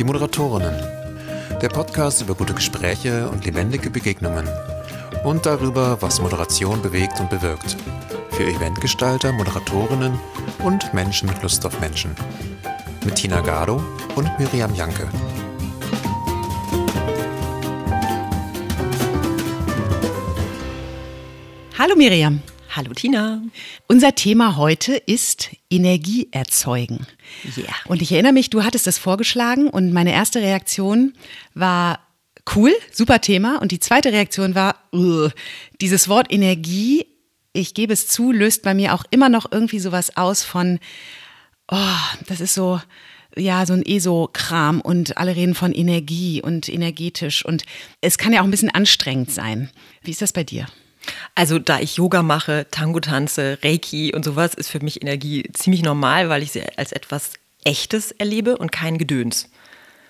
Die Moderatorinnen. Der Podcast über gute Gespräche und lebendige Begegnungen. Und darüber, was Moderation bewegt und bewirkt. Für Eventgestalter, Moderatorinnen und Menschen mit Lust auf Menschen. Mit Tina Gado und Miriam Janke. Hallo Miriam. Hallo Tina. Unser Thema heute ist Energie erzeugen. Yeah. Und ich erinnere mich, du hattest das vorgeschlagen und meine erste Reaktion war cool, super Thema. Und die zweite Reaktion war, uh, dieses Wort Energie, ich gebe es zu, löst bei mir auch immer noch irgendwie sowas aus von, oh, das ist so, ja, so ein ESO-Kram und alle reden von Energie und energetisch und es kann ja auch ein bisschen anstrengend sein. Wie ist das bei dir? Also da ich Yoga mache, Tango tanze, Reiki und sowas, ist für mich Energie ziemlich normal, weil ich sie als etwas Echtes erlebe und kein Gedöns.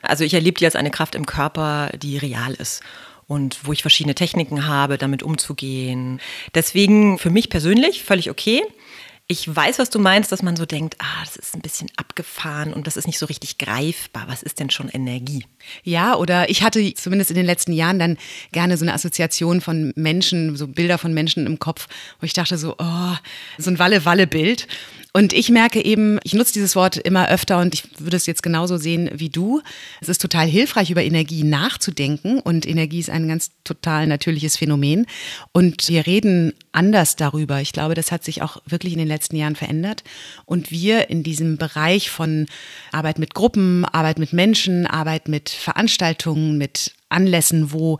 Also ich erlebe die als eine Kraft im Körper, die real ist und wo ich verschiedene Techniken habe, damit umzugehen. Deswegen für mich persönlich völlig okay. Ich weiß, was du meinst, dass man so denkt, ah, das ist ein bisschen abgefahren und das ist nicht so richtig greifbar. Was ist denn schon Energie? Ja, oder ich hatte zumindest in den letzten Jahren dann gerne so eine Assoziation von Menschen, so Bilder von Menschen im Kopf, wo ich dachte so, oh, so ein Walle-Walle-Bild. Und ich merke eben, ich nutze dieses Wort immer öfter und ich würde es jetzt genauso sehen wie du. Es ist total hilfreich, über Energie nachzudenken und Energie ist ein ganz total natürliches Phänomen. Und wir reden anders darüber. Ich glaube, das hat sich auch wirklich in den letzten Jahren verändert. Und wir in diesem Bereich von Arbeit mit Gruppen, Arbeit mit Menschen, Arbeit mit Veranstaltungen, mit Anlässen, wo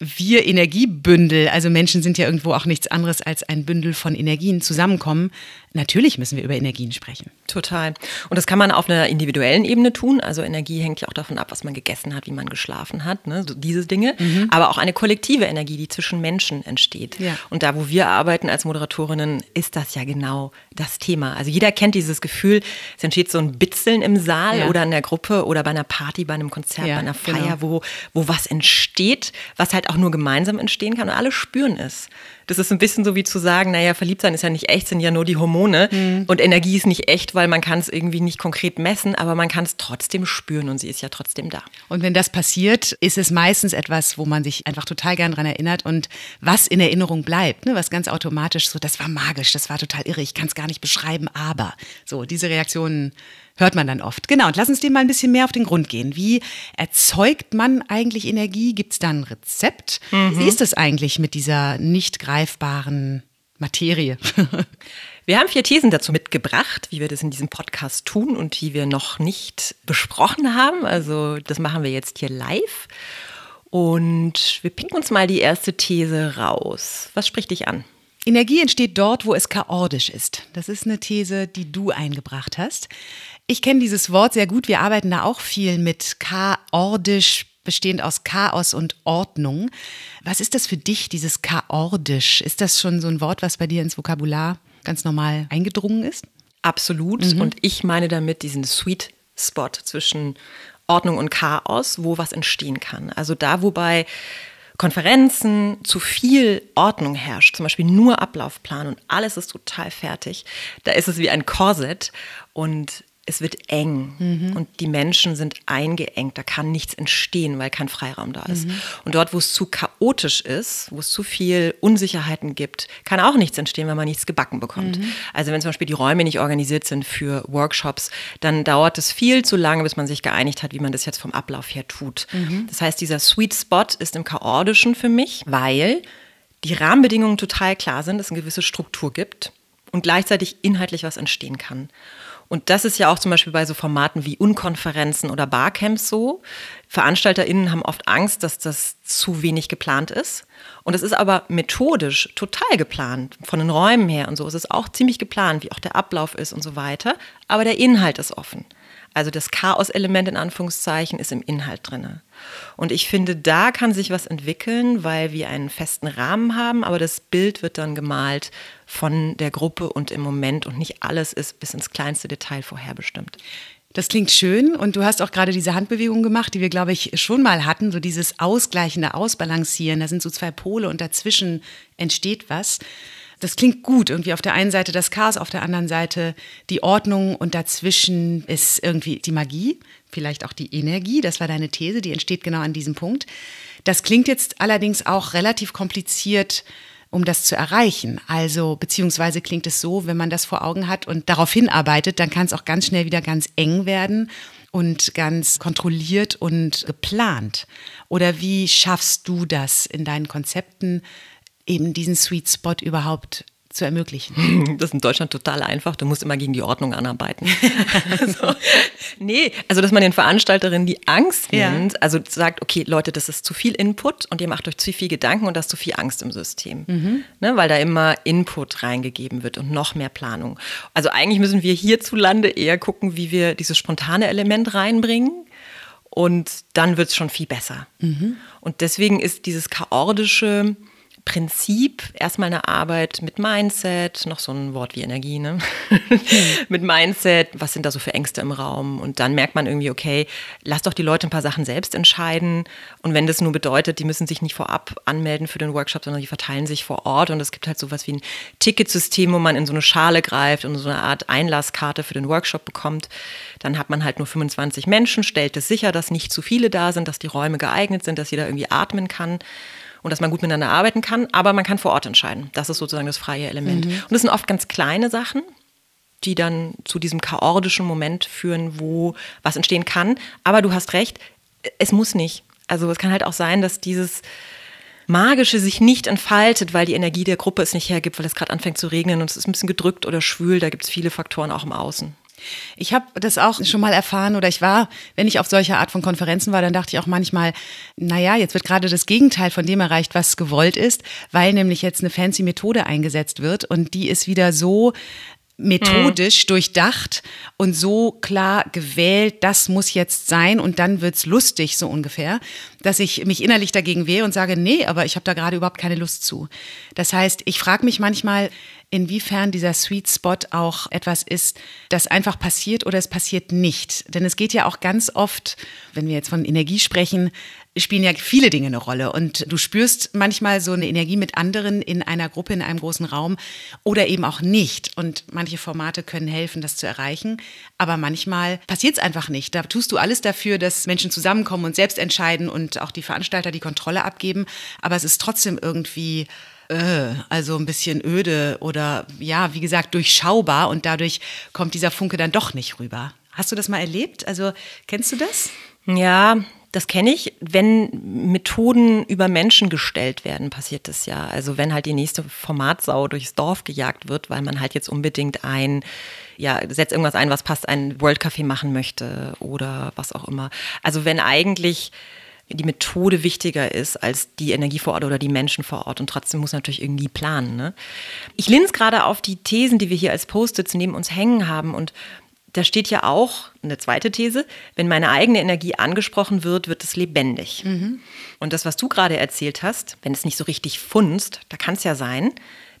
wir Energiebündel, also Menschen sind ja irgendwo auch nichts anderes als ein Bündel von Energien zusammenkommen. Natürlich müssen wir über Energien sprechen. Total. Und das kann man auf einer individuellen Ebene tun. Also Energie hängt ja auch davon ab, was man gegessen hat, wie man geschlafen hat, ne? so diese Dinge. Mhm. Aber auch eine kollektive Energie, die zwischen Menschen entsteht. Ja. Und da, wo wir arbeiten als Moderatorinnen, ist das ja genau das Thema. Also jeder kennt dieses Gefühl, es entsteht so ein Bitzeln im Saal Ja. oder in der Gruppe oder bei einer Party, bei einem Konzert, Ja, bei einer genau. Feier, wo, wo was entsteht, was halt auch nur gemeinsam entstehen kann und alle spüren es. Das ist ein bisschen so wie zu sagen, naja, verliebt sein ist ja nicht echt, sind ja nur die Hormone Mhm. und Energie ist nicht echt, weil man kann es irgendwie nicht konkret messen, aber man kann es trotzdem spüren und sie ist ja trotzdem da. Und wenn das passiert, ist es meistens etwas, wo man sich einfach total gern dran erinnert und was in Erinnerung bleibt, ne? was ganz automatisch so, das war magisch, das war total irre, ich kann es gar nicht beschreiben, aber so, diese Reaktionen hört man dann oft. Genau, und lass uns dem mal ein bisschen mehr auf den Grund gehen. Wie erzeugt man eigentlich Energie? Gibt es da ein Rezept? Wie ist es eigentlich mit dieser nicht greifbaren Materie? Wir haben vier Thesen dazu mitgebracht, wie wir das in diesem Podcast tun und die wir noch nicht besprochen haben. Also das machen wir jetzt hier live. Und wir picken uns mal die erste These raus. Was spricht dich an? Energie entsteht dort, wo es chaotisch ist. Das ist eine These, die du eingebracht hast. Ich kenne dieses Wort sehr gut. Wir arbeiten da auch viel mit chaotisch, bestehend aus Chaos und Ordnung. Was ist das für dich, dieses chaotisch? Ist das schon so ein Wort, was bei dir ins Vokabular ganz normal eingedrungen ist? Absolut. Und ich meine damit diesen Sweet Spot zwischen Ordnung und Chaos, wo was entstehen kann. Also da, wobei Konferenzen zu viel Ordnung herrscht, zum Beispiel nur Ablaufplan und alles ist total fertig, da ist es wie ein Korsett und es wird eng und die Menschen sind eingeengt, da kann nichts entstehen, weil kein Freiraum da ist. Und dort, wo es zu chaotisch ist, wo es zu viel Unsicherheiten gibt, kann auch nichts entstehen, wenn man nichts gebacken bekommt. Also wenn zum Beispiel die Räume nicht organisiert sind für Workshops, dann dauert es viel zu lange, bis man sich geeinigt hat, wie man das jetzt vom Ablauf her tut. Das heißt, dieser Sweet Spot ist im Chaotischen für mich, weil die Rahmenbedingungen total klar sind, es eine gewisse Struktur gibt und gleichzeitig inhaltlich was entstehen kann. Und das ist ja auch zum Beispiel bei so Formaten wie Unkonferenzen oder Barcamps so. VeranstalterInnen haben oft Angst, dass das zu wenig geplant ist. Und es ist aber methodisch total geplant, von den Räumen her und so. Es ist auch ziemlich geplant, wie auch der Ablauf ist und so weiter. Aber der Inhalt ist offen. Also das Chaos-Element in Anführungszeichen ist im Inhalt drinne. Und ich finde, da kann sich was entwickeln, weil wir einen festen Rahmen haben, aber das Bild wird dann gemalt von der Gruppe und im Moment und nicht alles ist bis ins kleinste Detail vorherbestimmt. Das klingt schön und du hast auch gerade diese Handbewegung gemacht, die wir, glaube ich, schon mal hatten, so dieses ausgleichende Ausbalancieren. Da sind so zwei Pole und dazwischen entsteht was. Das klingt gut. Irgendwie auf der einen Seite das Chaos, auf der anderen Seite die Ordnung und dazwischen ist irgendwie die Magie, vielleicht auch die Energie. Das war deine These, die entsteht genau an diesem Punkt. Das klingt jetzt allerdings auch relativ kompliziert um das zu erreichen. Also beziehungsweise klingt es so, wenn man das vor Augen hat und darauf hinarbeitet, dann kann es auch ganz schnell wieder ganz eng werden und ganz kontrolliert und geplant. Oder wie schaffst du das in deinen Konzepten, eben diesen Sweet Spot überhaupt zu ermöglichen. Das ist in Deutschland total einfach. Du musst immer gegen die Ordnung anarbeiten. also, nee, also dass man den Veranstalterinnen die Angst nimmt, ja. also sagt, okay, Leute, das ist zu viel Input und ihr macht euch zu viel Gedanken und da ist zu viel Angst im System. Mhm. Ne, weil da immer Input reingegeben wird und noch mehr Planung. Also eigentlich müssen wir hierzulande eher gucken, wie wir dieses spontane Element reinbringen. Und dann wird es schon viel besser. Mhm. Und deswegen ist dieses chaotische, Prinzip erstmal eine Arbeit mit Mindset, noch so ein Wort wie Energie, ne? mit Mindset, was sind da so für Ängste im Raum? Und dann merkt man irgendwie, okay, lass doch die Leute ein paar Sachen selbst entscheiden. Und wenn das nur bedeutet, die müssen sich nicht vorab anmelden für den Workshop, sondern die verteilen sich vor Ort. Und es gibt halt sowas wie ein Ticketsystem, wo man in so eine Schale greift und so eine Art Einlasskarte für den Workshop bekommt. Dann hat man halt nur 25 Menschen, stellt es sicher, dass nicht zu viele da sind, dass die Räume geeignet sind, dass jeder irgendwie atmen kann und dass man gut miteinander arbeiten kann, aber man kann vor Ort entscheiden. Das ist sozusagen das freie Element. Mhm. Und das sind oft ganz kleine Sachen, die dann zu diesem chaotischen Moment führen, wo was entstehen kann. Aber du hast recht, es muss nicht. Also es kann halt auch sein, dass dieses Magische sich nicht entfaltet, weil die Energie der Gruppe es nicht hergibt, weil es gerade anfängt zu regnen und es ist ein bisschen gedrückt oder schwül. Da gibt es viele Faktoren auch im Außen. Ich habe das auch schon mal erfahren oder ich war, wenn ich auf solche Art von Konferenzen war, dann dachte ich auch manchmal, naja, jetzt wird gerade das Gegenteil von dem erreicht, was gewollt ist, weil nämlich jetzt eine fancy Methode eingesetzt wird und die ist wieder so methodisch hm. durchdacht und so klar gewählt, das muss jetzt sein und dann wird's lustig, so ungefähr, dass ich mich innerlich dagegen wehre und sage, nee, aber ich habe da gerade überhaupt keine Lust zu. Das heißt, ich frage mich manchmal, inwiefern dieser Sweet Spot auch etwas ist, das einfach passiert oder es passiert nicht. Denn es geht ja auch ganz oft, wenn wir jetzt von Energie sprechen, spielen ja viele Dinge eine Rolle. Und du spürst manchmal so eine Energie mit anderen in einer Gruppe, in einem großen Raum oder eben auch nicht. Und manche Formate können helfen, das zu erreichen. Aber manchmal passiert es einfach nicht. Da tust du alles dafür, dass Menschen zusammenkommen und selbst entscheiden und auch die Veranstalter die Kontrolle abgeben. Aber es ist trotzdem irgendwie äh, also ein bisschen öde oder ja, wie gesagt, durchschaubar und dadurch kommt dieser Funke dann doch nicht rüber. Hast du das mal erlebt? Also kennst du das? Ja, das kenne ich. Wenn Methoden über Menschen gestellt werden, passiert das ja. Also wenn halt die nächste Formatsau durchs Dorf gejagt wird, weil man halt jetzt unbedingt ein, ja, setzt irgendwas ein, was passt, ein World Café machen möchte oder was auch immer. Also wenn eigentlich die Methode wichtiger ist als die Energie vor Ort oder die Menschen vor Ort. Und trotzdem muss natürlich irgendwie planen. Ne? Ich linse gerade auf die Thesen, die wir hier als Post-its neben uns hängen haben. Und da steht ja auch eine zweite These, wenn meine eigene Energie angesprochen wird, wird es lebendig. Mhm. Und das, was du gerade erzählt hast, wenn es nicht so richtig funzt, da kann es ja sein,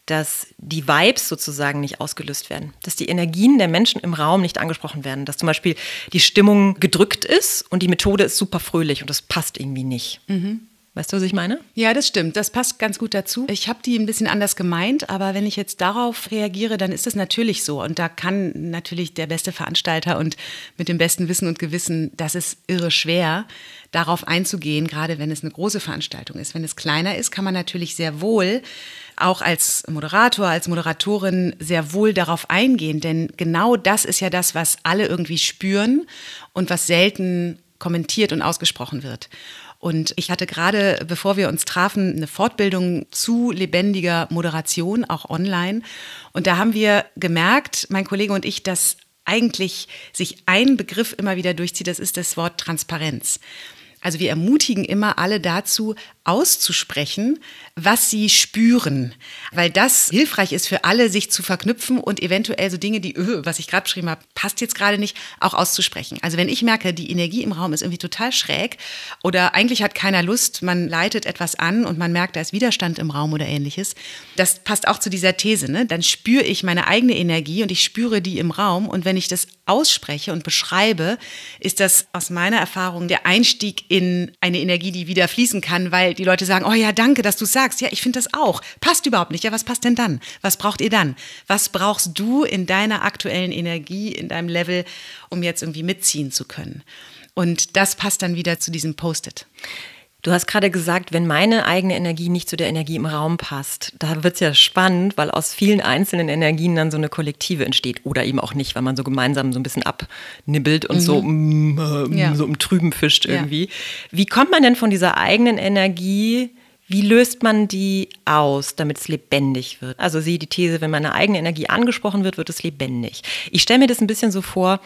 dass die Vibes sozusagen nicht ausgelöst werden, dass die Energien der Menschen im Raum nicht angesprochen werden, dass zum Beispiel die Stimmung gedrückt ist und die Methode ist super fröhlich und das passt irgendwie nicht. Mhm. Weißt du, was ich meine? Ja, das stimmt. Das passt ganz gut dazu. Ich habe die ein bisschen anders gemeint, aber wenn ich jetzt darauf reagiere, dann ist es natürlich so. Und da kann natürlich der beste Veranstalter und mit dem besten Wissen und Gewissen, das ist irre schwer, darauf einzugehen, gerade wenn es eine große Veranstaltung ist. Wenn es kleiner ist, kann man natürlich sehr wohl auch als Moderator, als Moderatorin sehr wohl darauf eingehen, denn genau das ist ja das, was alle irgendwie spüren und was selten kommentiert und ausgesprochen wird. Und ich hatte gerade, bevor wir uns trafen, eine Fortbildung zu lebendiger Moderation, auch online. Und da haben wir gemerkt, mein Kollege und ich, dass eigentlich sich ein Begriff immer wieder durchzieht, das ist das Wort Transparenz. Also wir ermutigen immer alle dazu, auszusprechen, was sie spüren, weil das hilfreich ist für alle, sich zu verknüpfen und eventuell so Dinge, die, öh, was ich gerade beschrieben habe, passt jetzt gerade nicht, auch auszusprechen. Also wenn ich merke, die Energie im Raum ist irgendwie total schräg oder eigentlich hat keiner Lust, man leitet etwas an und man merkt, da ist Widerstand im Raum oder ähnliches, das passt auch zu dieser These. Ne? Dann spüre ich meine eigene Energie und ich spüre die im Raum und wenn ich das ausspreche und beschreibe, ist das aus meiner Erfahrung der Einstieg in eine Energie, die wieder fließen kann, weil die Leute sagen, oh ja, danke, dass du sagst. Ja, ich finde das auch. Passt überhaupt nicht. Ja, was passt denn dann? Was braucht ihr dann? Was brauchst du in deiner aktuellen Energie, in deinem Level, um jetzt irgendwie mitziehen zu können? Und das passt dann wieder zu diesem Post-it. Du hast gerade gesagt, wenn meine eigene Energie nicht zu der Energie im Raum passt, da wird es ja spannend, weil aus vielen einzelnen Energien dann so eine Kollektive entsteht. Oder eben auch nicht, weil man so gemeinsam so ein bisschen abnibbelt und mhm. so, mm, äh, ja. so im Trüben fischt irgendwie. Ja. Wie kommt man denn von dieser eigenen Energie wie löst man die aus, damit es lebendig wird? Also sehe die These, wenn meine eigene Energie angesprochen wird, wird es lebendig. Ich stelle mir das ein bisschen so vor,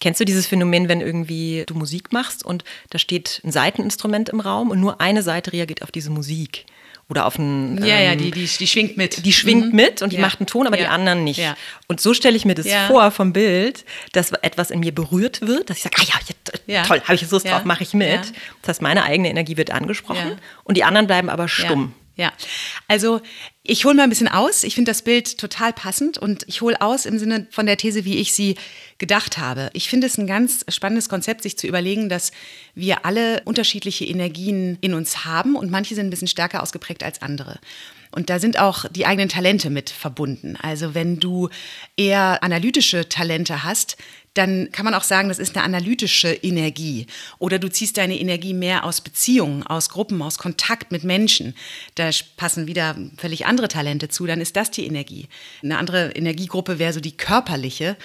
Kennst du dieses Phänomen, wenn irgendwie du Musik machst und da steht ein Seiteninstrument im Raum und nur eine Seite reagiert auf diese Musik? Oder auf ein. Ja, ähm, ja, die, die, die schwingt mit. Die schwingt mhm. mit und die ja. macht einen Ton, aber ja. die anderen nicht. Ja. Und so stelle ich mir das vor vom Bild, dass etwas in mir berührt wird, dass ich sage, ah ja, toll, habe ich Lust drauf, mache ich mit. Das heißt, meine eigene Energie wird angesprochen und die anderen bleiben aber stumm. Ja, also ich hole mal ein bisschen aus. Ich finde das Bild total passend und ich hole aus im Sinne von der These, wie ich sie gedacht habe. Ich finde es ein ganz spannendes Konzept, sich zu überlegen, dass wir alle unterschiedliche Energien in uns haben und manche sind ein bisschen stärker ausgeprägt als andere. Und da sind auch die eigenen Talente mit verbunden. Also wenn du eher analytische Talente hast, dann kann man auch sagen, das ist eine analytische Energie. Oder du ziehst deine Energie mehr aus Beziehungen, aus Gruppen, aus Kontakt mit Menschen. Da passen wieder völlig andere Talente zu, dann ist das die Energie. Eine andere Energiegruppe wäre so die körperliche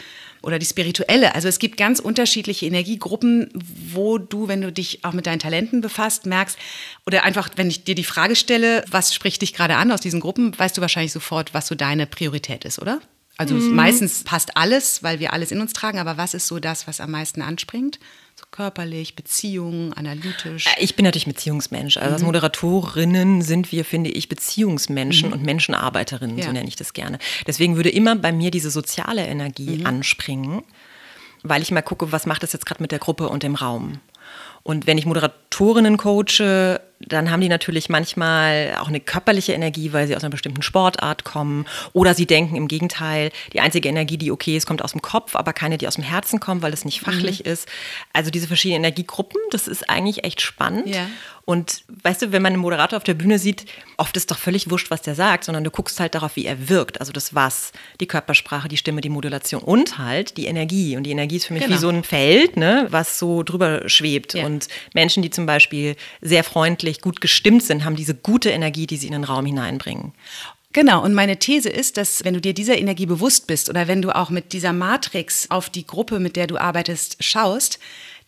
oder die spirituelle. Also es gibt ganz unterschiedliche Energiegruppen, wo du, wenn du dich auch mit deinen Talenten befasst, merkst, oder einfach, wenn ich dir die Frage stelle, was spricht dich gerade an aus diesen Gruppen, weißt du wahrscheinlich sofort, was so deine Priorität ist, oder? Also mhm. meistens passt alles, weil wir alles in uns tragen, aber was ist so das, was am meisten anspringt? So körperlich, Beziehungen, analytisch? Äh, ich bin natürlich Beziehungsmensch. Also mhm. als Moderatorinnen sind wir, finde ich, Beziehungsmenschen mhm. und Menschenarbeiterinnen, ja. so nenne ich das gerne. Deswegen würde immer bei mir diese soziale Energie mhm. anspringen, weil ich mal gucke, was macht das jetzt gerade mit der Gruppe und dem Raum. Und wenn ich Moderatorinnen coache, dann haben die natürlich manchmal auch eine körperliche Energie, weil sie aus einer bestimmten Sportart kommen. Oder sie denken im Gegenteil, die einzige Energie, die okay ist, kommt aus dem Kopf, aber keine, die aus dem Herzen kommt, weil es nicht fachlich mhm. ist. Also diese verschiedenen Energiegruppen, das ist eigentlich echt spannend. Ja. Und weißt du, wenn man einen Moderator auf der Bühne sieht, oft ist doch völlig wurscht, was der sagt, sondern du guckst halt darauf, wie er wirkt. Also das Was, die Körpersprache, die Stimme, die Modulation und halt die Energie. Und die Energie ist für mich genau. wie so ein Feld, ne, was so drüber schwebt. Ja. Und Menschen, die zum Beispiel sehr freundlich, gut gestimmt sind, haben diese gute Energie, die sie in den Raum hineinbringen. Genau, und meine These ist, dass wenn du dir dieser Energie bewusst bist oder wenn du auch mit dieser Matrix auf die Gruppe, mit der du arbeitest, schaust,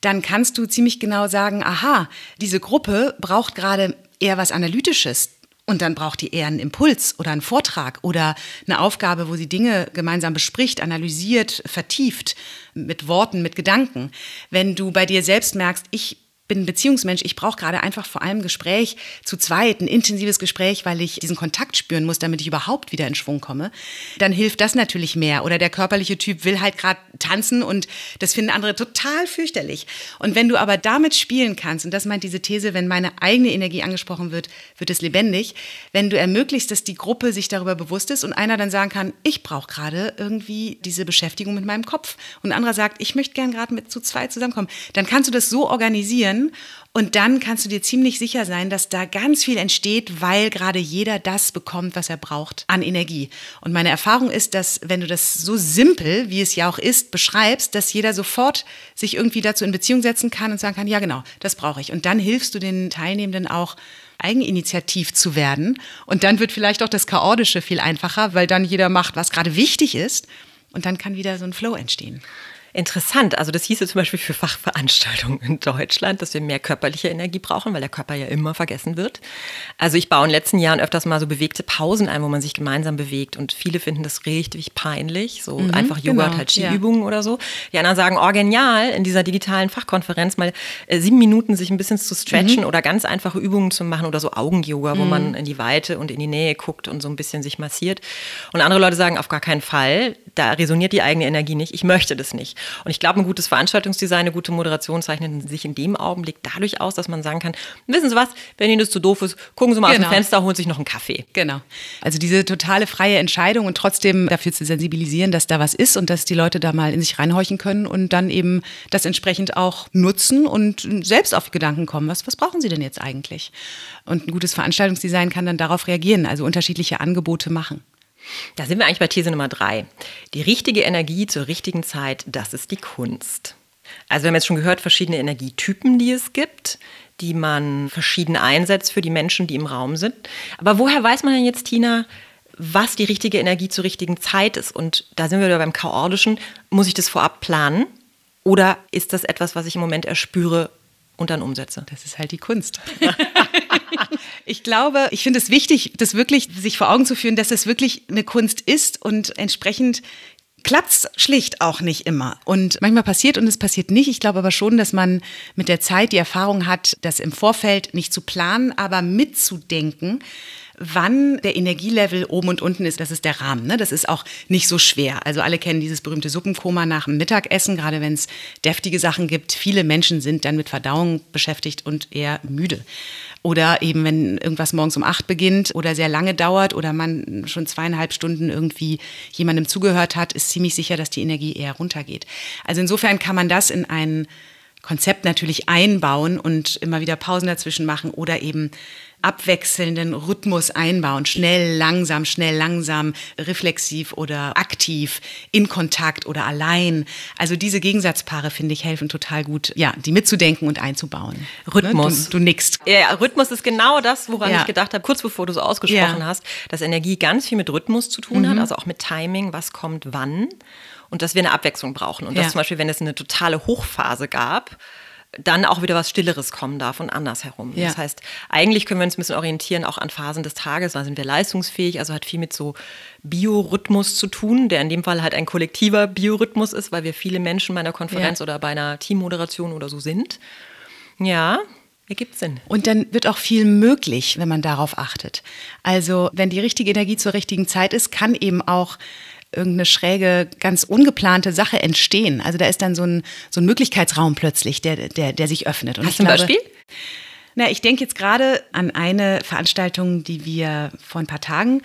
dann kannst du ziemlich genau sagen, aha, diese Gruppe braucht gerade eher was Analytisches. Und dann braucht die eher einen Impuls oder einen Vortrag oder eine Aufgabe, wo sie Dinge gemeinsam bespricht, analysiert, vertieft, mit Worten, mit Gedanken. Wenn du bei dir selbst merkst, ich bin ein Beziehungsmensch, ich brauche gerade einfach vor allem Gespräch zu zweit, ein intensives Gespräch, weil ich diesen Kontakt spüren muss, damit ich überhaupt wieder in Schwung komme, dann hilft das natürlich mehr. Oder der körperliche Typ will halt gerade tanzen und das finden andere total fürchterlich. Und wenn du aber damit spielen kannst, und das meint diese These, wenn meine eigene Energie angesprochen wird, wird es lebendig, wenn du ermöglichst, dass die Gruppe sich darüber bewusst ist und einer dann sagen kann, ich brauche gerade irgendwie diese Beschäftigung mit meinem Kopf. Und ein anderer sagt, ich möchte gern gerade mit zu zweit zusammenkommen, dann kannst du das so organisieren, können. Und dann kannst du dir ziemlich sicher sein, dass da ganz viel entsteht, weil gerade jeder das bekommt, was er braucht an Energie. Und meine Erfahrung ist, dass wenn du das so simpel, wie es ja auch ist, beschreibst, dass jeder sofort sich irgendwie dazu in Beziehung setzen kann und sagen kann, ja genau, das brauche ich. Und dann hilfst du den Teilnehmenden auch, eigeninitiativ zu werden. Und dann wird vielleicht auch das Chaotische viel einfacher, weil dann jeder macht, was gerade wichtig ist. Und dann kann wieder so ein Flow entstehen. Interessant. Also das hieße zum Beispiel für Fachveranstaltungen in Deutschland, dass wir mehr körperliche Energie brauchen, weil der Körper ja immer vergessen wird. Also ich baue in den letzten Jahren öfters mal so bewegte Pausen ein, wo man sich gemeinsam bewegt. Und viele finden das richtig peinlich. So mhm, einfach Yoga, genau, Tai Chi-Übungen ja. oder so. Die anderen sagen, oh genial, in dieser digitalen Fachkonferenz mal äh, sieben Minuten sich ein bisschen zu stretchen mhm. oder ganz einfache Übungen zu machen oder so Augen-Yoga, wo mhm. man in die Weite und in die Nähe guckt und so ein bisschen sich massiert. Und andere Leute sagen, auf gar keinen Fall da resoniert die eigene Energie nicht, ich möchte das nicht. Und ich glaube, ein gutes Veranstaltungsdesign, eine gute Moderation zeichnet sich in dem Augenblick dadurch aus, dass man sagen kann, wissen Sie was, wenn Ihnen das zu doof ist, gucken Sie mal genau. aus dem genau. Fenster, holen sich noch einen Kaffee. Genau. Also diese totale freie Entscheidung und trotzdem dafür zu sensibilisieren, dass da was ist und dass die Leute da mal in sich reinhorchen können und dann eben das entsprechend auch nutzen und selbst auf Gedanken kommen, was, was brauchen sie denn jetzt eigentlich? Und ein gutes Veranstaltungsdesign kann dann darauf reagieren, also unterschiedliche Angebote machen. Da sind wir eigentlich bei These Nummer drei. Die richtige Energie zur richtigen Zeit, das ist die Kunst. Also wir haben jetzt schon gehört, verschiedene Energietypen, die es gibt, die man verschieden einsetzt für die Menschen, die im Raum sind. Aber woher weiß man denn jetzt, Tina, was die richtige Energie zur richtigen Zeit ist? Und da sind wir wieder beim Chaotischen. Muss ich das vorab planen? Oder ist das etwas, was ich im Moment erspüre und dann umsetze? Das ist halt die Kunst. ich glaube, ich finde es wichtig, das wirklich sich vor Augen zu führen, dass es wirklich eine Kunst ist und entsprechend klappt es schlicht auch nicht immer. Und manchmal passiert und es passiert nicht. Ich glaube aber schon, dass man mit der Zeit die Erfahrung hat, das im Vorfeld nicht zu planen, aber mitzudenken, wann der Energielevel oben und unten ist, das ist der Rahmen. Ne? Das ist auch nicht so schwer. Also alle kennen dieses berühmte Suppenkoma nach dem Mittagessen, gerade wenn es deftige Sachen gibt. Viele Menschen sind dann mit Verdauung beschäftigt und eher müde. Oder eben, wenn irgendwas morgens um acht beginnt oder sehr lange dauert oder man schon zweieinhalb Stunden irgendwie jemandem zugehört hat, ist ziemlich sicher, dass die Energie eher runtergeht. Also insofern kann man das in ein Konzept natürlich einbauen und immer wieder Pausen dazwischen machen oder eben abwechselnden Rhythmus einbauen. Schnell, langsam, schnell, langsam, reflexiv oder aktiv, in Kontakt oder allein. Also diese Gegensatzpaare, finde ich, helfen total gut, ja, die mitzudenken und einzubauen. Rhythmus. Ne? Du, du nickst. Ja, Rhythmus ist genau das, woran ja. ich gedacht habe, kurz bevor du so ausgesprochen ja. hast, dass Energie ganz viel mit Rhythmus zu tun mhm. hat, also auch mit Timing, was kommt wann. Und dass wir eine Abwechslung brauchen. Und dass zum Beispiel, wenn es eine totale Hochphase gab, dann auch wieder was Stilleres kommen darf und andersherum. Ja. Das heißt, eigentlich können wir uns ein bisschen orientieren auch an Phasen des Tages, da sind wir leistungsfähig, also hat viel mit so Biorhythmus zu tun, der in dem Fall halt ein kollektiver Biorhythmus ist, weil wir viele Menschen bei einer Konferenz ja. oder bei einer Teammoderation oder so sind. Ja, Ergibt Sinn. Und dann wird auch viel möglich, wenn man darauf achtet. Also, wenn die richtige Energie zur richtigen Zeit ist, kann eben auch irgendeine schräge, ganz ungeplante Sache entstehen. Also da ist dann so ein, so ein Möglichkeitsraum plötzlich, der, der, der sich öffnet. Und Hast du ein Beispiel? Na, ich denke jetzt gerade an eine Veranstaltung, die wir vor ein paar Tagen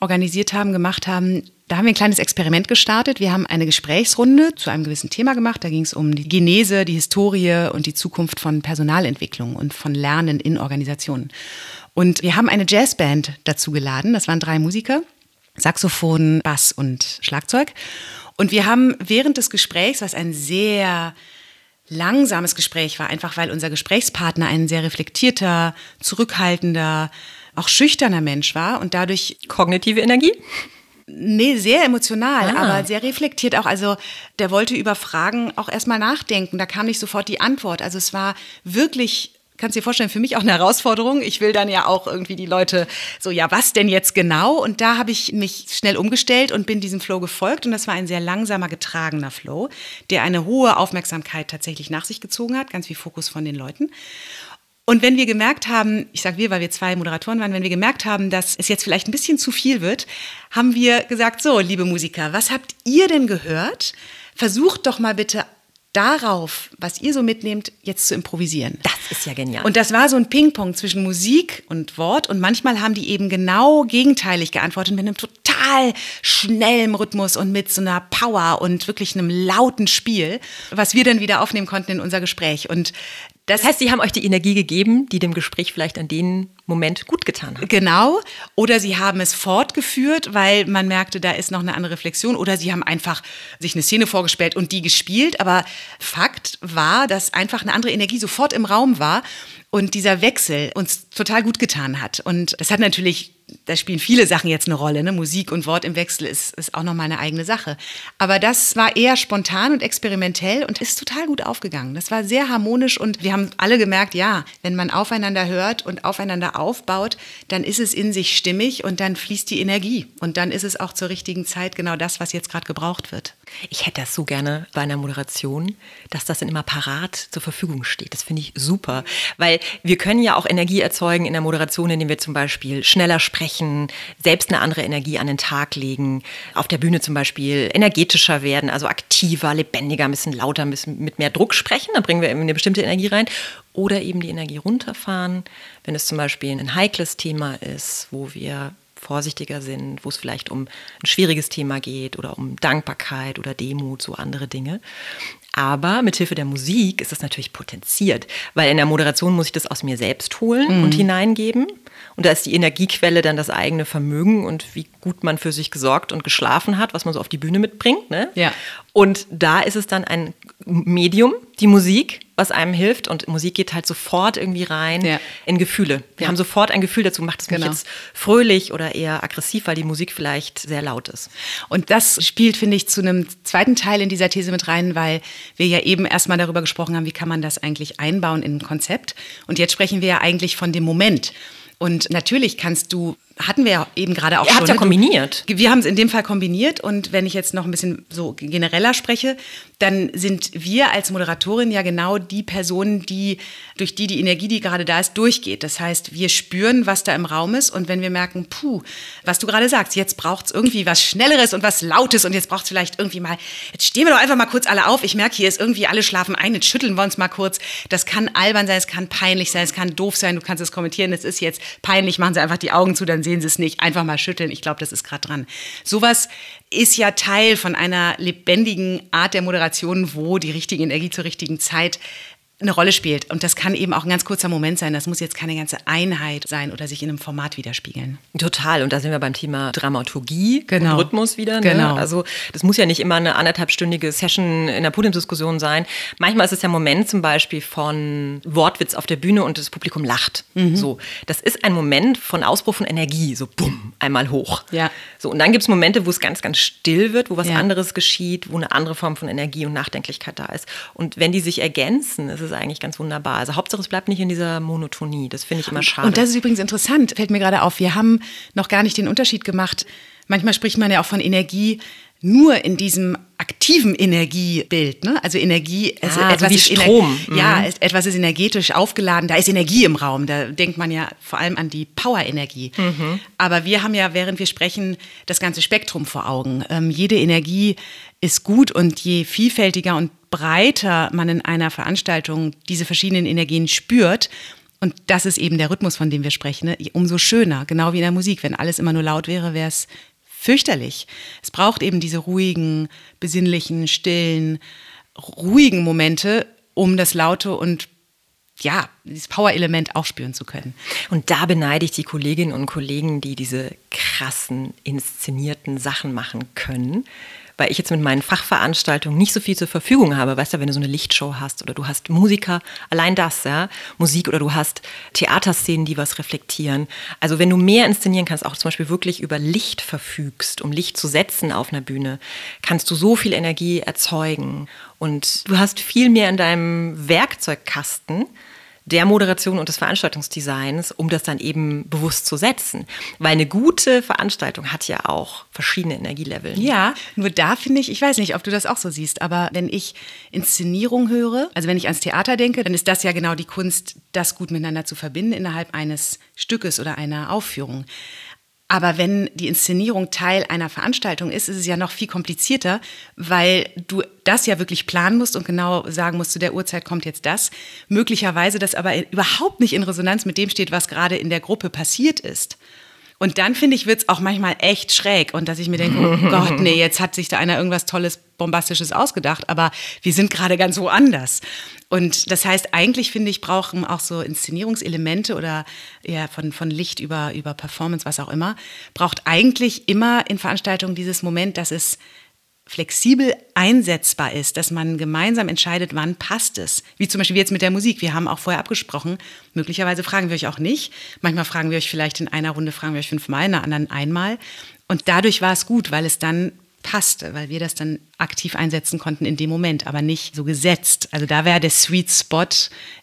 organisiert haben, gemacht haben. Da haben wir ein kleines Experiment gestartet. Wir haben eine Gesprächsrunde zu einem gewissen Thema gemacht. Da ging es um die Genese, die Historie und die Zukunft von Personalentwicklung und von Lernen in Organisationen. Und wir haben eine Jazzband dazu geladen. Das waren drei Musiker. Saxophon, Bass und Schlagzeug. Und wir haben während des Gesprächs, was ein sehr langsames Gespräch war, einfach weil unser Gesprächspartner ein sehr reflektierter, zurückhaltender, auch schüchterner Mensch war und dadurch kognitive Energie? Nee, sehr emotional, ah. aber sehr reflektiert auch. Also der wollte über Fragen auch erstmal nachdenken. Da kam nicht sofort die Antwort. Also es war wirklich kannst dir vorstellen, für mich auch eine Herausforderung. Ich will dann ja auch irgendwie die Leute so, ja, was denn jetzt genau? Und da habe ich mich schnell umgestellt und bin diesem Flow gefolgt. Und das war ein sehr langsamer, getragener Flow, der eine hohe Aufmerksamkeit tatsächlich nach sich gezogen hat, ganz viel Fokus von den Leuten. Und wenn wir gemerkt haben, ich sage wir, weil wir zwei Moderatoren waren, wenn wir gemerkt haben, dass es jetzt vielleicht ein bisschen zu viel wird, haben wir gesagt, so, liebe Musiker, was habt ihr denn gehört? Versucht doch mal bitte darauf, was ihr so mitnehmt, jetzt zu improvisieren. Das ist ja genial. Und das war so ein Ping-Pong zwischen Musik und Wort. Und manchmal haben die eben genau gegenteilig geantwortet, mit einem total schnellen Rhythmus und mit so einer Power und wirklich einem lauten Spiel, was wir dann wieder aufnehmen konnten in unser Gespräch. Und das heißt, sie haben euch die Energie gegeben, die dem Gespräch vielleicht an den Moment gut getan hat. Genau. Oder sie haben es fortgeführt, weil man merkte, da ist noch eine andere Reflexion. Oder sie haben einfach sich eine Szene vorgestellt und die gespielt. Aber Fakt war, dass einfach eine andere Energie sofort im Raum war und dieser Wechsel uns total gut getan hat. Und das hat natürlich da spielen viele Sachen jetzt eine Rolle. Ne? Musik und Wort im Wechsel ist, ist auch nochmal eine eigene Sache. Aber das war eher spontan und experimentell und ist total gut aufgegangen. Das war sehr harmonisch und wir haben alle gemerkt, ja, wenn man aufeinander hört und aufeinander aufbaut, dann ist es in sich stimmig und dann fließt die Energie. Und dann ist es auch zur richtigen Zeit genau das, was jetzt gerade gebraucht wird. Ich hätte das so gerne bei einer Moderation, dass das dann immer parat zur Verfügung steht. Das finde ich super, weil wir können ja auch Energie erzeugen in der Moderation, indem wir zum Beispiel schneller sprechen, selbst eine andere Energie an den Tag legen, auf der Bühne zum Beispiel energetischer werden, also aktiver, lebendiger, ein bisschen lauter, ein bisschen mit mehr Druck sprechen. Dann bringen wir eben eine bestimmte Energie rein. Oder eben die Energie runterfahren, wenn es zum Beispiel ein heikles Thema ist, wo wir vorsichtiger sind, wo es vielleicht um ein schwieriges Thema geht oder um Dankbarkeit oder Demut, so andere Dinge. Aber mit Hilfe der Musik ist das natürlich potenziert, weil in der Moderation muss ich das aus mir selbst holen mhm. und hineingeben. Und da ist die Energiequelle dann das eigene Vermögen und wie gut man für sich gesorgt und geschlafen hat, was man so auf die Bühne mitbringt. Ne? Ja. Und da ist es dann ein Medium, die Musik, was einem hilft. Und Musik geht halt sofort irgendwie rein ja. in Gefühle. Wir ja. haben sofort ein Gefühl dazu, macht es genau. mich jetzt fröhlich oder eher aggressiv, weil die Musik vielleicht sehr laut ist. Und das spielt, finde ich, zu einem zweiten Teil in dieser These mit rein, weil wir ja eben erstmal darüber gesprochen haben, wie kann man das eigentlich einbauen in ein Konzept. Und jetzt sprechen wir ja eigentlich von dem Moment. Und natürlich kannst du hatten wir ja eben gerade auch Ihr schon. Habt ja ne? kombiniert. wir haben es in dem Fall kombiniert und wenn ich jetzt noch ein bisschen so genereller spreche, dann sind wir als Moderatorin ja genau die Personen, die durch die die Energie, die gerade da ist, durchgeht. Das heißt, wir spüren, was da im Raum ist und wenn wir merken, puh, was du gerade sagst, jetzt braucht es irgendwie was Schnelleres und was Lautes und jetzt braucht es vielleicht irgendwie mal, jetzt stehen wir doch einfach mal kurz alle auf. Ich merke, hier ist irgendwie, alle schlafen ein, jetzt schütteln wir uns mal kurz. Das kann albern sein, es kann peinlich sein, es kann doof sein, du kannst es kommentieren, es ist jetzt peinlich, machen sie einfach die Augen zu, dann sehen sie es nicht. Einfach mal schütteln, ich glaube, das ist gerade dran. Sowas ist ja Teil von einer lebendigen Art der Moderation, wo die richtige Energie zur richtigen Zeit eine Rolle spielt. Und das kann eben auch ein ganz kurzer Moment sein. Das muss jetzt keine ganze Einheit sein oder sich in einem Format widerspiegeln. Total. Und da sind wir beim Thema Dramaturgie genau. und Rhythmus wieder. Ne? Genau. Also das muss ja nicht immer eine anderthalbstündige Session in der Podiumsdiskussion sein. Manchmal ist es ja ein Moment zum Beispiel von Wortwitz auf der Bühne und das Publikum lacht. Mhm. So, das ist ein Moment von Ausbruch von Energie. So bumm, einmal hoch. Ja. So, und dann gibt es Momente, wo es ganz, ganz still wird, wo was ja. anderes geschieht, wo eine andere Form von Energie und Nachdenklichkeit da ist. Und wenn die sich ergänzen, ist es ist eigentlich ganz wunderbar. Also Hauptsache, es bleibt nicht in dieser Monotonie. Das finde ich immer schade. Und das ist übrigens interessant, fällt mir gerade auf. Wir haben noch gar nicht den Unterschied gemacht. Manchmal spricht man ja auch von Energie nur in diesem aktiven Energiebild. Ne? Also Energie, also ah, etwas wie ist Strom. Mhm. Ja, etwas ist energetisch aufgeladen, da ist Energie im Raum. Da denkt man ja vor allem an die Power-Energie. Mhm. Aber wir haben ja, während wir sprechen, das ganze Spektrum vor Augen. Ähm, jede Energie ist gut und je vielfältiger und breiter man in einer Veranstaltung diese verschiedenen Energien spürt, und das ist eben der Rhythmus, von dem wir sprechen, ne? umso schöner, genau wie in der Musik. Wenn alles immer nur laut wäre, wäre es fürchterlich. Es braucht eben diese ruhigen, besinnlichen, stillen, ruhigen Momente, um das Laute und ja, dieses Power-Element auch spüren zu können. Und da beneide ich die Kolleginnen und Kollegen, die diese krassen, inszenierten Sachen machen können weil ich jetzt mit meinen Fachveranstaltungen nicht so viel zur Verfügung habe. Weißt du, wenn du so eine Lichtshow hast oder du hast Musiker, allein das, ja, Musik oder du hast Theaterszenen, die was reflektieren. Also wenn du mehr inszenieren kannst, auch zum Beispiel wirklich über Licht verfügst, um Licht zu setzen auf einer Bühne, kannst du so viel Energie erzeugen. Und du hast viel mehr in deinem Werkzeugkasten, der Moderation und des Veranstaltungsdesigns, um das dann eben bewusst zu setzen. Weil eine gute Veranstaltung hat ja auch verschiedene Energielevel. Ja, nur da finde ich, ich weiß nicht, ob du das auch so siehst, aber wenn ich Inszenierung höre, also wenn ich ans Theater denke, dann ist das ja genau die Kunst, das gut miteinander zu verbinden innerhalb eines Stückes oder einer Aufführung. Aber wenn die Inszenierung Teil einer Veranstaltung ist, ist es ja noch viel komplizierter, weil du das ja wirklich planen musst und genau sagen musst, zu der Uhrzeit kommt jetzt das. Möglicherweise das aber überhaupt nicht in Resonanz mit dem steht, was gerade in der Gruppe passiert ist. Und dann finde ich, wird es auch manchmal echt schräg und dass ich mir denke, oh Gott, nee, jetzt hat sich da einer irgendwas Tolles, Bombastisches ausgedacht, aber wir sind gerade ganz woanders. Und das heißt, eigentlich finde ich, brauchen auch so Inszenierungselemente oder eher von, von Licht über, über Performance, was auch immer, braucht eigentlich immer in Veranstaltungen dieses Moment, dass es flexibel einsetzbar ist, dass man gemeinsam entscheidet, wann passt es. Wie zum Beispiel jetzt mit der Musik. Wir haben auch vorher abgesprochen, möglicherweise fragen wir euch auch nicht. Manchmal fragen wir euch vielleicht in einer Runde, fragen wir euch fünfmal, in der anderen einmal. Und dadurch war es gut, weil es dann passte, weil wir das dann aktiv einsetzen konnten in dem Moment, aber nicht so gesetzt. Also da wäre der Sweet Spot,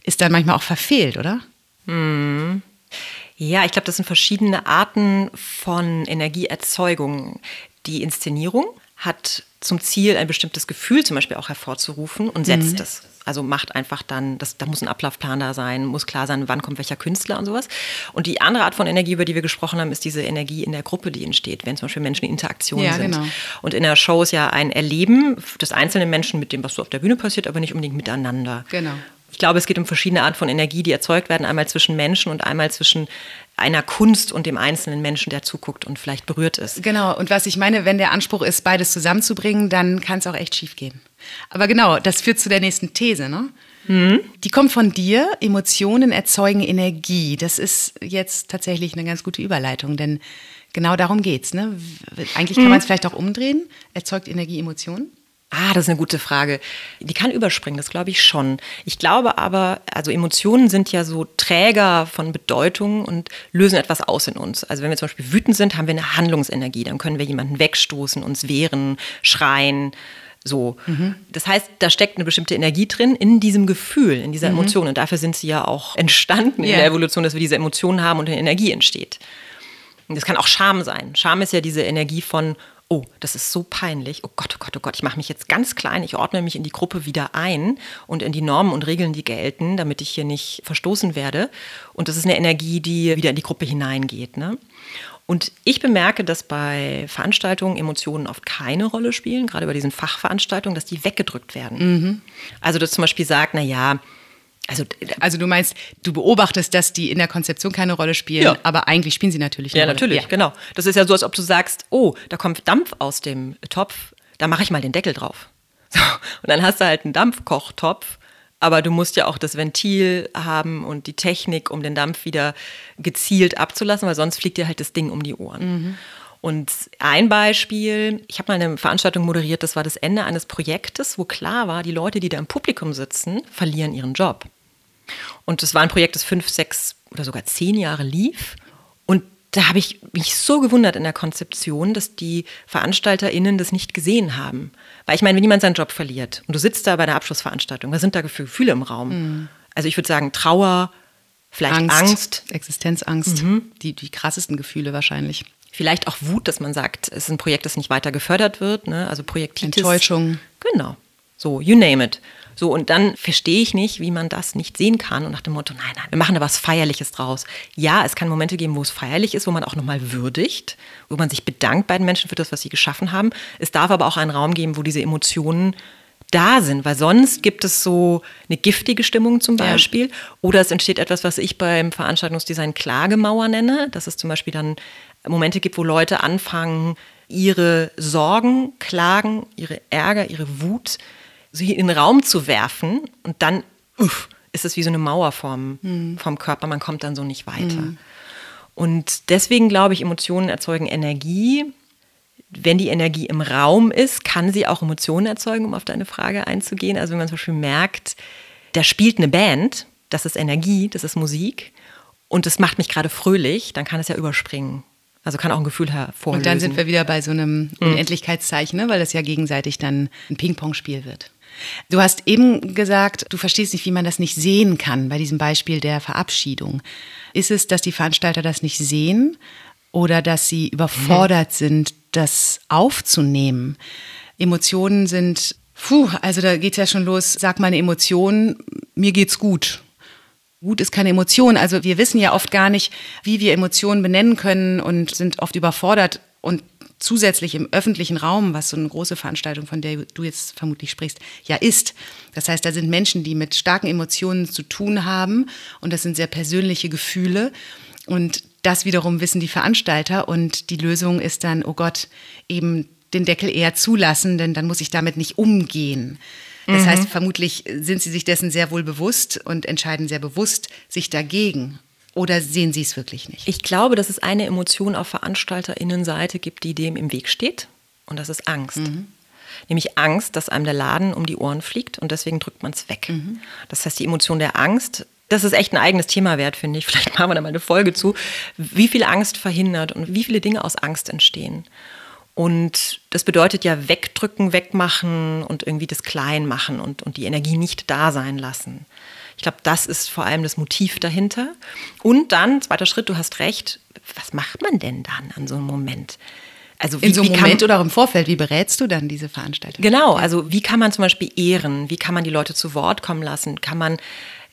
ist dann manchmal auch verfehlt, oder? Hm. Ja, ich glaube, das sind verschiedene Arten von Energieerzeugung. Die Inszenierung hat zum Ziel, ein bestimmtes Gefühl zum Beispiel auch hervorzurufen und setzt mhm. es. Also macht einfach dann, das, da muss ein Ablaufplan da sein, muss klar sein, wann kommt welcher Künstler und sowas. Und die andere Art von Energie, über die wir gesprochen haben, ist diese Energie in der Gruppe, die entsteht, wenn zum Beispiel Menschen in Interaktion ja, sind. Genau. Und in der Show ist ja ein Erleben des einzelnen Menschen mit dem, was so auf der Bühne passiert, aber nicht unbedingt miteinander. Genau. Ich glaube, es geht um verschiedene Arten von Energie, die erzeugt werden, einmal zwischen Menschen und einmal zwischen einer Kunst und dem einzelnen Menschen, der zuguckt und vielleicht berührt ist. Genau, und was ich meine, wenn der Anspruch ist, beides zusammenzubringen, dann kann es auch echt schief gehen. Aber genau, das führt zu der nächsten These, ne? Mhm. Die kommt von dir. Emotionen erzeugen Energie. Das ist jetzt tatsächlich eine ganz gute Überleitung, denn genau darum geht's. Ne? Eigentlich kann mhm. man es vielleicht auch umdrehen. Erzeugt Energie Emotionen? Ah, das ist eine gute Frage. Die kann überspringen, das glaube ich schon. Ich glaube aber, also Emotionen sind ja so Träger von Bedeutung und lösen etwas aus in uns. Also wenn wir zum Beispiel wütend sind, haben wir eine Handlungsenergie. Dann können wir jemanden wegstoßen, uns wehren, schreien. So. Mhm. Das heißt, da steckt eine bestimmte Energie drin in diesem Gefühl, in dieser mhm. Emotion. Und dafür sind sie ja auch entstanden yeah. in der Evolution, dass wir diese Emotionen haben und eine Energie entsteht. Und das kann auch Scham sein. Scham ist ja diese Energie von, oh, das ist so peinlich, oh Gott, oh Gott, oh Gott, ich mache mich jetzt ganz klein, ich ordne mich in die Gruppe wieder ein und in die Normen und Regeln, die gelten, damit ich hier nicht verstoßen werde. Und das ist eine Energie, die wieder in die Gruppe hineingeht. Ne? Und ich bemerke, dass bei Veranstaltungen Emotionen oft keine Rolle spielen, gerade bei diesen Fachveranstaltungen, dass die weggedrückt werden. Mhm. Also, dass zum Beispiel sagt, na ja, also, also du meinst, du beobachtest, dass die in der Konzeption keine Rolle spielen, ja. aber eigentlich spielen sie natürlich eine ja, Rolle. Natürlich, ja, natürlich, genau. Das ist ja so, als ob du sagst, oh, da kommt Dampf aus dem Topf, da mache ich mal den Deckel drauf. So, und dann hast du halt einen Dampfkochtopf, aber du musst ja auch das Ventil haben und die Technik, um den Dampf wieder gezielt abzulassen, weil sonst fliegt dir halt das Ding um die Ohren. Mhm. Und ein Beispiel, ich habe mal eine Veranstaltung moderiert, das war das Ende eines Projektes, wo klar war, die Leute, die da im Publikum sitzen, verlieren ihren Job. Und das war ein Projekt, das fünf, sechs oder sogar zehn Jahre lief. Und da habe ich mich so gewundert in der Konzeption, dass die VeranstalterInnen das nicht gesehen haben. Weil ich meine, wenn jemand seinen Job verliert und du sitzt da bei der Abschlussveranstaltung, was sind da Gefühle im Raum? Mhm. Also ich würde sagen, Trauer, vielleicht Angst. Angst. Existenzangst. Mhm. Die, die krassesten Gefühle wahrscheinlich. Vielleicht auch Wut, dass man sagt, es ist ein Projekt, das nicht weiter gefördert wird. Ne? Also Projektitis. Enttäuschung. Genau. So, you name it. So, und dann verstehe ich nicht, wie man das nicht sehen kann und nach dem Motto, nein, nein, wir machen da was Feierliches draus. Ja, es kann Momente geben, wo es feierlich ist, wo man auch nochmal würdigt, wo man sich bedankt bei den Menschen für das, was sie geschaffen haben. Es darf aber auch einen Raum geben, wo diese Emotionen da sind, weil sonst gibt es so eine giftige Stimmung zum Beispiel ja. oder es entsteht etwas, was ich beim Veranstaltungsdesign Klagemauer nenne, dass es zum Beispiel dann Momente gibt, wo Leute anfangen, ihre Sorgen, Klagen, ihre Ärger, ihre Wut sie in den Raum zu werfen und dann uff, ist es wie so eine Mauer vom, mhm. vom Körper, man kommt dann so nicht weiter. Mhm. Und deswegen glaube ich, Emotionen erzeugen Energie. Wenn die Energie im Raum ist, kann sie auch Emotionen erzeugen, um auf deine Frage einzugehen. Also wenn man zum Beispiel merkt, da spielt eine Band, das ist Energie, das ist Musik und das macht mich gerade fröhlich, dann kann es ja überspringen. Also kann auch ein Gefühl hervorlösen. Und dann sind wir wieder bei so einem mhm. Unendlichkeitszeichen, ne? weil das ja gegenseitig dann ein Ping-Pong-Spiel wird. Du hast eben gesagt, du verstehst nicht, wie man das nicht sehen kann bei diesem Beispiel der Verabschiedung. Ist es, dass die Veranstalter das nicht sehen oder dass sie überfordert sind, das aufzunehmen? Emotionen sind, puh, also da geht es ja schon los, sag mal eine Emotion, mir geht's gut. Gut ist keine Emotion. Also wir wissen ja oft gar nicht, wie wir Emotionen benennen können und sind oft überfordert und zusätzlich im öffentlichen Raum, was so eine große Veranstaltung, von der du jetzt vermutlich sprichst, ja ist. Das heißt, da sind Menschen, die mit starken Emotionen zu tun haben und das sind sehr persönliche Gefühle und das wiederum wissen die Veranstalter und die Lösung ist dann, oh Gott, eben den Deckel eher zulassen, denn dann muss ich damit nicht umgehen. Das mhm. heißt, vermutlich sind sie sich dessen sehr wohl bewusst und entscheiden sehr bewusst sich dagegen. Oder sehen Sie es wirklich nicht? Ich glaube, dass es eine Emotion auf VeranstalterInnenseite gibt, die dem im Weg steht. Und das ist Angst. Mhm. Nämlich Angst, dass einem der Laden um die Ohren fliegt und deswegen drückt man es weg. Mhm. Das heißt, die Emotion der Angst, das ist echt ein eigenes Thema wert, finde ich. Vielleicht machen wir da mal eine Folge zu, wie viel Angst verhindert und wie viele Dinge aus Angst entstehen. Und das bedeutet ja wegdrücken, wegmachen und irgendwie das klein machen und, und die Energie nicht da sein lassen. Ich glaube, das ist vor allem das Motiv dahinter. Und dann, zweiter Schritt, du hast recht, was macht man denn dann an so einem Moment? Also wie, In so einem Moment oder auch im Vorfeld, wie berätst du dann diese Veranstaltung? Genau, also wie kann man zum Beispiel ehren? Wie kann man die Leute zu Wort kommen lassen? Kann man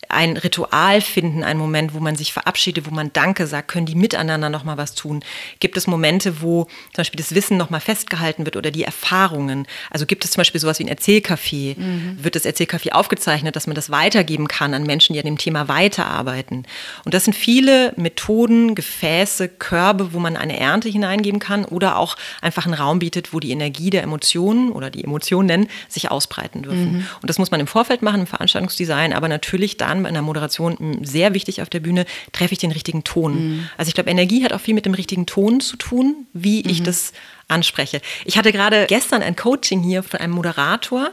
ein Ritual finden, einen Moment, wo man sich verabschiedet, wo man Danke sagt, können die miteinander nochmal was tun? Gibt es Momente, wo zum Beispiel das Wissen nochmal festgehalten wird oder die Erfahrungen? Also gibt es zum Beispiel sowas wie ein Erzählcafé? Mhm. Wird das Erzählcafé aufgezeichnet, dass man das weitergeben kann an Menschen, die an dem Thema weiterarbeiten? Und das sind viele Methoden, Gefäße, Körbe, wo man eine Ernte hineingeben kann oder auch einfach einen Raum bietet, wo die Energie der Emotionen oder die Emotionen sich ausbreiten dürfen. Mhm. Und das muss man im Vorfeld machen, im Veranstaltungsdesign, aber natürlich dann in der Moderation sehr wichtig auf der Bühne, treffe ich den richtigen Ton. Mhm. Also ich glaube, Energie hat auch viel mit dem richtigen Ton zu tun, wie mhm. ich das anspreche. Ich hatte gerade gestern ein Coaching hier von einem Moderator,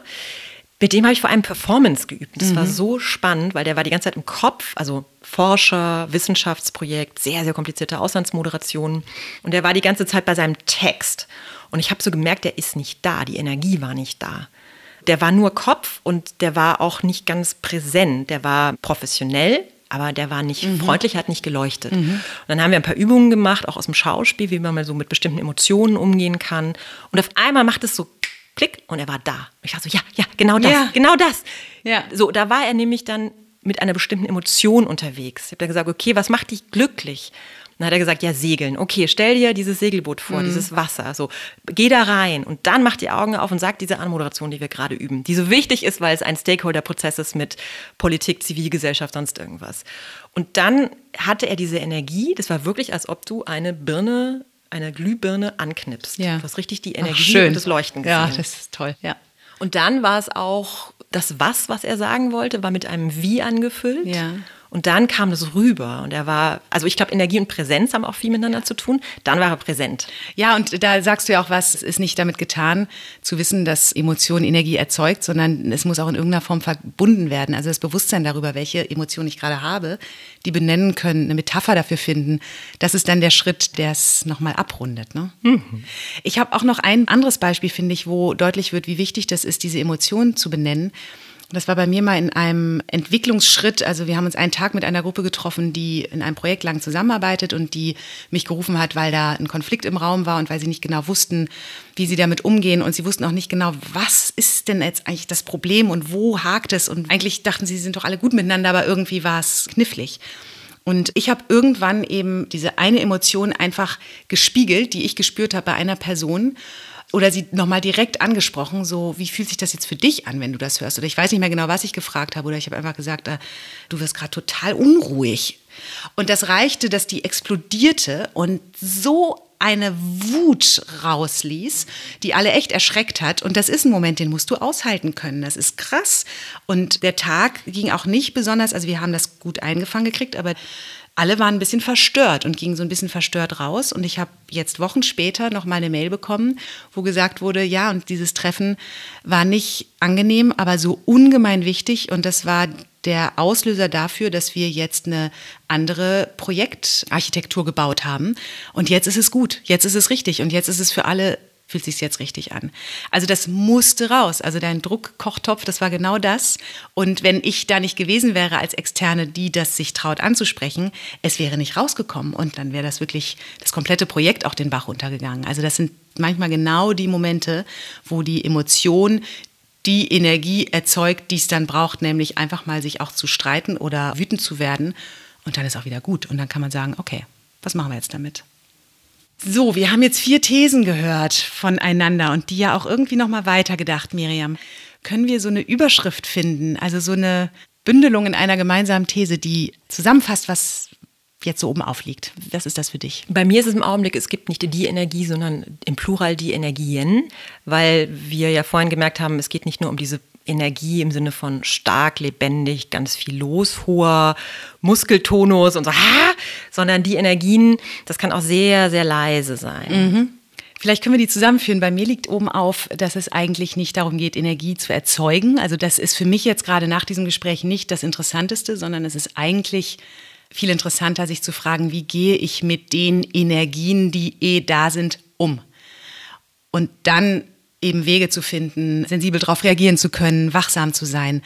mit dem habe ich vor allem Performance geübt. Das mhm. war so spannend, weil der war die ganze Zeit im Kopf, also Forscher, Wissenschaftsprojekt, sehr, sehr komplizierte Auslandsmoderationen. Und der war die ganze Zeit bei seinem Text. Und ich habe so gemerkt, der ist nicht da, die Energie war nicht da der war nur Kopf und der war auch nicht ganz präsent. Der war professionell, aber der war nicht mhm. freundlich, hat nicht geleuchtet. Mhm. Und dann haben wir ein paar Übungen gemacht, auch aus dem Schauspiel, wie man mal so mit bestimmten Emotionen umgehen kann. Und auf einmal macht es so Klick und er war da. Ich dachte so, ja, ja, genau das, ja. genau das. Ja. So, da war er nämlich dann mit einer bestimmten Emotion unterwegs. Ich habe dann gesagt, okay, was macht dich glücklich? Dann hat er gesagt, ja, segeln. Okay, stell dir dieses Segelboot vor, mhm. dieses Wasser. So, geh da rein und dann mach die Augen auf und sag diese Anmoderation, die wir gerade üben, die so wichtig ist, weil es ein Stakeholder-Prozess ist mit Politik, Zivilgesellschaft, sonst irgendwas. Und dann hatte er diese Energie, das war wirklich, als ob du eine Birne, eine Glühbirne anknipst. Ja. Du hast richtig die Energie Ach, und das Leuchten gesehen. Ja, das ist toll, ja. Und dann war es auch das Was, was er sagen wollte, war mit einem Wie angefüllt. Ja. Und dann kam das rüber und er war, also ich glaube, Energie und Präsenz haben auch viel miteinander zu tun. Dann war er präsent. Ja, und da sagst du ja auch was, es ist nicht damit getan, zu wissen, dass Emotion Energie erzeugt, sondern es muss auch in irgendeiner Form verbunden werden. Also das Bewusstsein darüber, welche Emotion ich gerade habe, die benennen können, eine Metapher dafür finden. Das ist dann der Schritt, der es nochmal abrundet. Ne? Mhm. Ich habe auch noch ein anderes Beispiel, finde ich, wo deutlich wird, wie wichtig das ist, diese Emotionen zu benennen. Das war bei mir mal in einem Entwicklungsschritt. Also wir haben uns einen Tag mit einer Gruppe getroffen, die in einem Projekt lang zusammenarbeitet und die mich gerufen hat, weil da ein Konflikt im Raum war und weil sie nicht genau wussten, wie sie damit umgehen. Und sie wussten auch nicht genau, was ist denn jetzt eigentlich das Problem und wo hakt es. Und eigentlich dachten sie, sie sind doch alle gut miteinander, aber irgendwie war es knifflig. Und ich habe irgendwann eben diese eine Emotion einfach gespiegelt, die ich gespürt habe bei einer Person oder sie nochmal direkt angesprochen, so wie fühlt sich das jetzt für dich an, wenn du das hörst? Oder ich weiß nicht mehr genau, was ich gefragt habe. Oder ich habe einfach gesagt, äh, du wirst gerade total unruhig. Und das reichte, dass die explodierte und so eine Wut rausließ, die alle echt erschreckt hat. Und das ist ein Moment, den musst du aushalten können. Das ist krass. Und der Tag ging auch nicht besonders, also wir haben das gut eingefangen gekriegt, aber alle waren ein bisschen verstört und gingen so ein bisschen verstört raus. Und ich habe jetzt Wochen später noch mal eine Mail bekommen, wo gesagt wurde, ja, und dieses Treffen war nicht angenehm, aber so ungemein wichtig. Und das war der Auslöser dafür, dass wir jetzt eine andere Projektarchitektur gebaut haben. Und jetzt ist es gut, jetzt ist es richtig und jetzt ist es für alle fühlt sich jetzt richtig an. Also das musste raus. Also dein Druckkochtopf, das war genau das. Und wenn ich da nicht gewesen wäre als Externe, die das sich traut anzusprechen, es wäre nicht rausgekommen. Und dann wäre das wirklich das komplette Projekt auch den Bach runtergegangen. Also das sind manchmal genau die Momente, wo die Emotion die Energie erzeugt, die es dann braucht, nämlich einfach mal sich auch zu streiten oder wütend zu werden. Und dann ist auch wieder gut. Und dann kann man sagen, okay, was machen wir jetzt damit? So, wir haben jetzt vier Thesen gehört voneinander und die ja auch irgendwie noch mal weitergedacht, Miriam. Können wir so eine Überschrift finden, also so eine Bündelung in einer gemeinsamen These, die zusammenfasst, was jetzt so oben aufliegt? Was ist das für dich? Bei mir ist es im Augenblick, es gibt nicht die Energie, sondern im Plural die Energien, weil wir ja vorhin gemerkt haben, es geht nicht nur um diese Energie im Sinne von stark, lebendig, ganz viel los, hoher Muskeltonus und so, ha, sondern die Energien, das kann auch sehr, sehr leise sein. Mhm. Vielleicht können wir die zusammenführen. Bei mir liegt oben auf, dass es eigentlich nicht darum geht, Energie zu erzeugen. Also das ist für mich jetzt gerade nach diesem Gespräch nicht das Interessanteste, sondern es ist eigentlich viel interessanter, sich zu fragen, wie gehe ich mit den Energien, die eh da sind, um? Und dann eben Wege zu finden, sensibel darauf reagieren zu können, wachsam zu sein.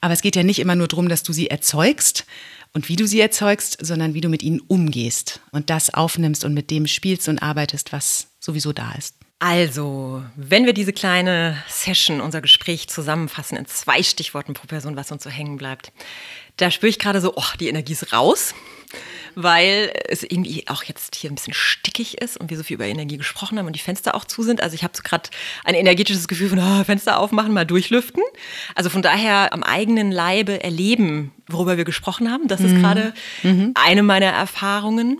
Aber es geht ja nicht immer nur darum, dass du sie erzeugst und wie du sie erzeugst, sondern wie du mit ihnen umgehst und das aufnimmst und mit dem spielst und arbeitest, was sowieso da ist. Also, wenn wir diese kleine Session, unser Gespräch zusammenfassen in zwei Stichworten pro Person, was uns so hängen bleibt, da spüre ich gerade so, oh, die Energie ist raus weil es irgendwie auch jetzt hier ein bisschen stickig ist und wir so viel über Energie gesprochen haben und die Fenster auch zu sind. Also ich habe so gerade ein energetisches Gefühl von oh, Fenster aufmachen, mal durchlüften. Also von daher am eigenen Leibe erleben, worüber wir gesprochen haben. Das ist mhm. gerade mhm. eine meiner Erfahrungen.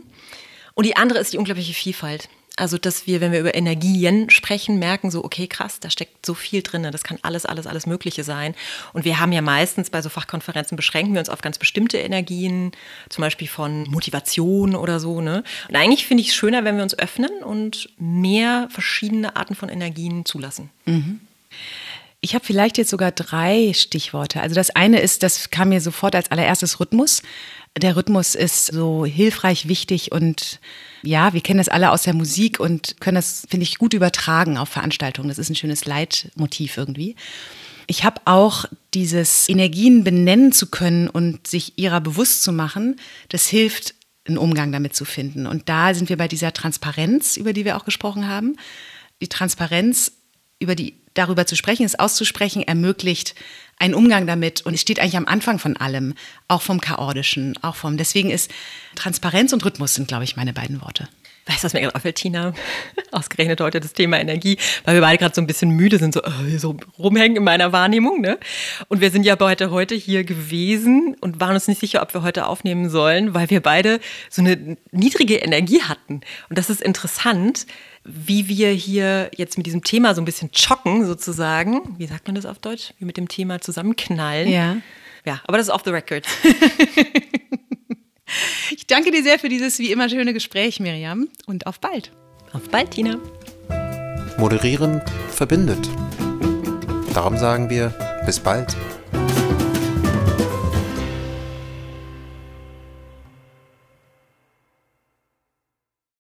Und die andere ist die unglaubliche Vielfalt. Also, dass wir, wenn wir über Energien sprechen, merken so, okay, krass, da steckt so viel drin. Das kann alles, alles, alles Mögliche sein. Und wir haben ja meistens bei so Fachkonferenzen beschränken wir uns auf ganz bestimmte Energien, zum Beispiel von Motivation oder so. Ne? Und eigentlich finde ich es schöner, wenn wir uns öffnen und mehr verschiedene Arten von Energien zulassen. Mhm. Ich habe vielleicht jetzt sogar drei Stichworte. Also das eine ist, das kam mir sofort als allererstes Rhythmus. Der Rhythmus ist so hilfreich, wichtig und ja, wir kennen das alle aus der Musik und können das, finde ich, gut übertragen auf Veranstaltungen. Das ist ein schönes Leitmotiv irgendwie. Ich habe auch dieses Energien benennen zu können und sich ihrer bewusst zu machen, das hilft, einen Umgang damit zu finden. Und da sind wir bei dieser Transparenz, über die wir auch gesprochen haben. Die Transparenz, über die darüber zu sprechen, es auszusprechen, ermöglicht einen Umgang damit und es steht eigentlich am Anfang von allem, auch vom Chaotischen, auch vom. Deswegen ist Transparenz und Rhythmus sind, glaube ich, meine beiden Worte. Weißt du, was mir gerade auffällt, Tina? Ausgerechnet heute das Thema Energie, weil wir beide gerade so ein bisschen müde sind, so, äh, so rumhängen in meiner Wahrnehmung. Ne? Und wir sind ja heute, heute hier gewesen und waren uns nicht sicher, ob wir heute aufnehmen sollen, weil wir beide so eine niedrige Energie hatten. Und das ist interessant, wie wir hier jetzt mit diesem Thema so ein bisschen chocken, sozusagen. Wie sagt man das auf Deutsch? Wie mit dem Thema zusammenknallen. Ja. Ja, aber das ist off the record. ich danke dir sehr für dieses wie immer schöne Gespräch, Miriam. Und auf bald. Auf bald, Tina. Moderieren verbindet. Darum sagen wir bis bald.